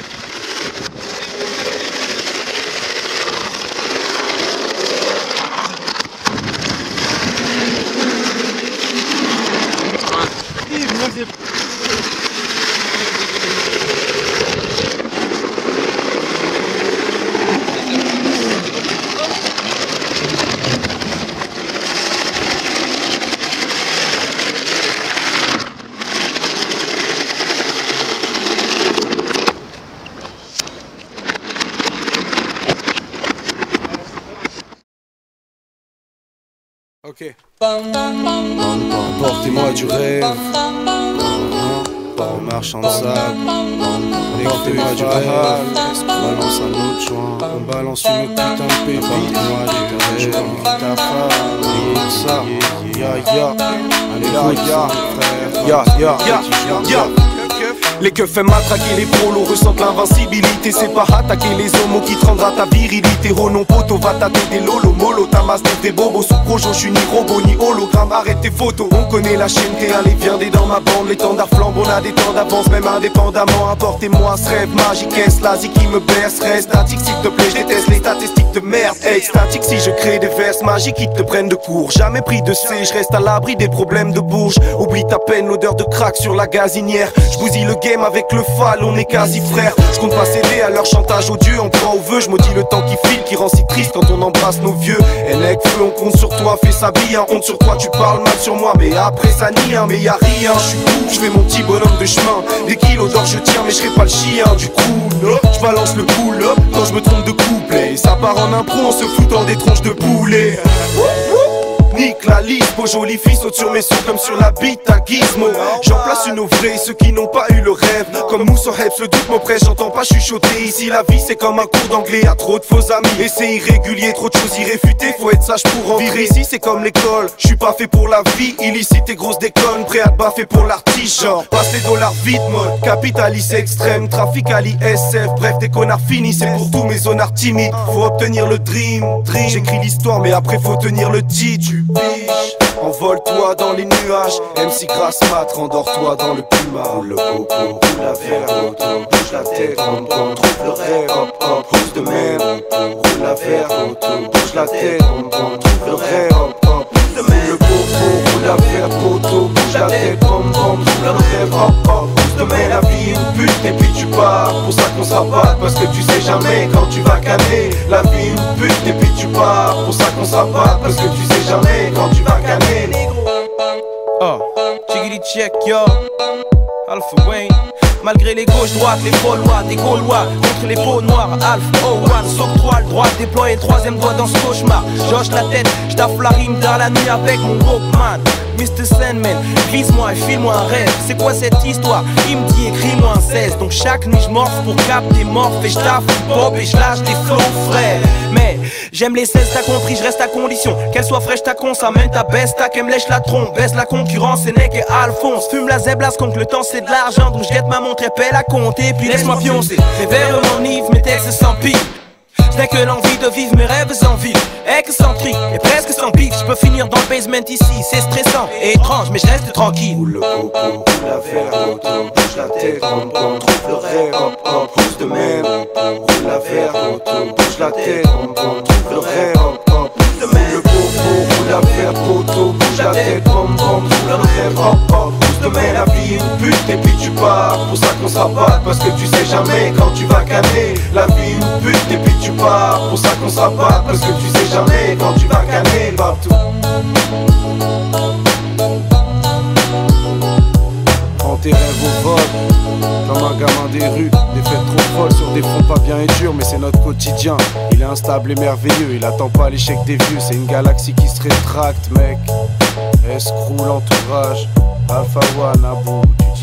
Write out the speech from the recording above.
Good. Ok. Portez-moi du rêve. Par marchand de sable. Portez-moi du rêve. Balance un autre joint. On balance une autre putain de pépite. Portez-moi du rêve. Ta femme. Ça. Ya ya. Allez ya ya. Frère. Ya ya. Ya ya. Les keufs aiment matraquer les prolos, ressentent l'invincibilité. C'est pas attaquer les homos qui te rendra ta virilité. Renom poteau, va taper des lolos, mollo, ta masse des bobos. Sous projo, je suis ni robot ni hologramme. Arrête tes photos. On connaît la chaîne, t'es un les viandés dans ma bande. Les tendards flambent, on a des temps d'avance, même indépendamment. Apportez-moi ce rêve magique, est la qui me baisse. Reste statique, s'il te plaît, je déteste les statistiques de merde. Extatique, si je crée des verses magiques qui te prennent de court. Jamais pris de C, je reste à l'abri des problèmes de bouche. Oublie ta peine, l'odeur de crack sur la gazinière. Je le game avec le fall, on est quasi frères. Je compte pas céder à leur chantage odieux, on prend au vœu. Je maudis le temps qui file, qui rend si triste quand on embrasse nos vieux. Enec, feu, on compte sur toi, fais sa vie, hein. honte sur toi, tu parles mal sur moi. Mais après ça nie, hein, mais y a rien, je suis je fais mon petit bonhomme de chemin. Des kilos d'or, je tiens, mais je serai pas le chien du coup. Je balance le cool quand je me trompe de couplet. Ça part en impro en se foutant des tronches de poulet. Nique la liste, beau joli fils saute sur mes sons comme sur la bite à gizmo. J'en place une au vrai, ceux qui n'ont pas eu le rêve. Comme Moussa Heps, le doute m'oppresse, j'entends pas chuchoter. Ici la vie c'est comme un cours d'anglais, y'a trop de faux amis. Et c'est irrégulier, trop de choses irréfutées, faut être sage pour en vivre. Ici c'est comme l'école, je suis pas fait pour la vie. Illicite et grosse déconne, prêt à te baffer pour l'artiste Genre, passe les dollars vite mode, capitaliste extrême, trafic à l'ISF. Bref des connards finis, c'est pour tous mes zonards timides Faut obtenir le dream, dream. J'écris l'histoire mais après faut tenir le titre Envole-toi dans les nuages, MC grasse mat, rendors-toi dans le puma. Roule le coco, roule la verre, bouge la tête, com, trouve le rêve, hop hop, pousse de même. Roule la verre, bouge la tête, com, trouve le rêve, hop hop, même. Le coco, roule la verre, auto, bouge la tête, rom com, trouve le rêve, hop hop. La vie une pute et puis tu pars, pour ça qu'on pas, parce que tu sais jamais quand tu vas canner. La vie une pute et puis tu pars, pour ça qu'on pas, parce que tu sais jamais quand tu vas canner. Oh, chickity check, yo. Alpha Wayne. Malgré les gauches droites, les Gaulois, des Gaulois contre les peaux noires. Alpha O One, s'octroie le droit déployer le troisième doigt dans ce cauchemar. Joche la tête, j'taffe la rime dans la nuit avec mon Walkman. Mr. Sandman, glisse-moi et file-moi un rêve. C'est quoi cette histoire? Il me dit écris-moi un 16. Donc chaque nuit j'morphe pour capter morph et j'taffe pop et j'lâche des flots frais. Mais j'aime les 16, t'as compris, je reste à condition qu'elle soit fraîche ta con, ça ta baisse, ta qu'elle me lèche la trompe, baisse la concurrence, c'est Neck et Alphonse. Fume la zéblas contre le temps, c'est de l'argent, donc je ma montre épelle à compter, puis laisse-moi pioncer. Mes verres m'enivrent, mes textes sans pire. N'ai que l'envie de vivre mes rêves en ville Excentrique et presque sans pique Je peux finir dans le basement ici. C'est stressant et étrange mais je reste tranquille. Roule le coco, la verre, auto Bouge la tête, com, trouve le rêve hop, pousse de même Roule la verre, auto Bouge la tête, com, trouve le rêve hop, pousse de même Le coco, la verre, auto Bouge la tête, com, trouve le rêve Hop même La vie une pute et puis tu pars Pour ça qu'on sera pas Parce que tu sais jamais quand tu vas canner La vie une pute et puis tu pars Pour ça qu'on sera pas Parce que tu sais jamais quand tu vas canner Partout Prends tes rêves au vol, comme un gamin des rues. Des fêtes trop folles sur des fronts pas bien et durs, mais c'est notre quotidien. Il est instable et merveilleux, il attend pas l'échec des vieux. C'est une galaxie qui se rétracte, mec. Escroule l'entourage, bafa wana budi